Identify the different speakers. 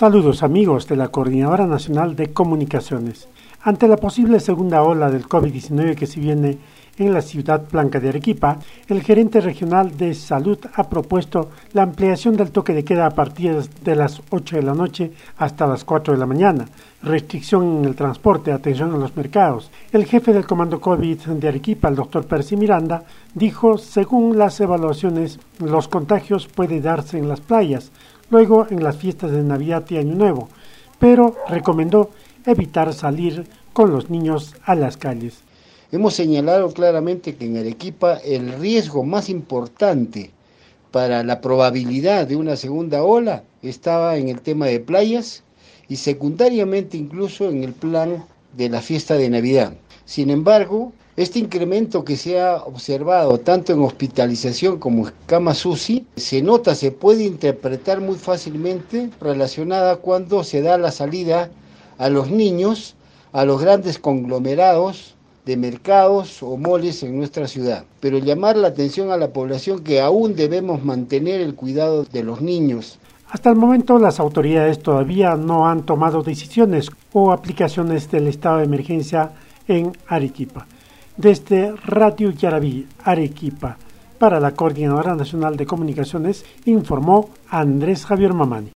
Speaker 1: Saludos amigos de la Coordinadora Nacional de Comunicaciones. Ante la posible segunda ola del COVID-19 que se viene en la ciudad blanca de Arequipa, el gerente regional de salud ha propuesto la ampliación del toque de queda a partir de las 8 de la noche hasta las 4 de la mañana, restricción en el transporte, atención a los mercados. El jefe del comando COVID de Arequipa, el doctor Percy Miranda, dijo, según las evaluaciones, los contagios pueden darse en las playas, luego en las fiestas de Navidad y Año Nuevo, pero recomendó evitar salir con los niños a las calles.
Speaker 2: Hemos señalado claramente que en Arequipa el riesgo más importante para la probabilidad de una segunda ola estaba en el tema de playas y secundariamente incluso en el plan de la fiesta de Navidad. Sin embargo, este incremento que se ha observado tanto en hospitalización como en camas UCI se nota, se puede interpretar muy fácilmente relacionada cuando se da la salida a los niños, a los grandes conglomerados de mercados o moles en nuestra ciudad. Pero llamar la atención a la población que aún debemos mantener el cuidado de los niños,
Speaker 1: hasta el momento las autoridades todavía no han tomado decisiones o aplicaciones del estado de emergencia en Arequipa. Desde Radio Yarabí, Arequipa, para la Coordinadora Nacional de Comunicaciones, informó Andrés Javier Mamani.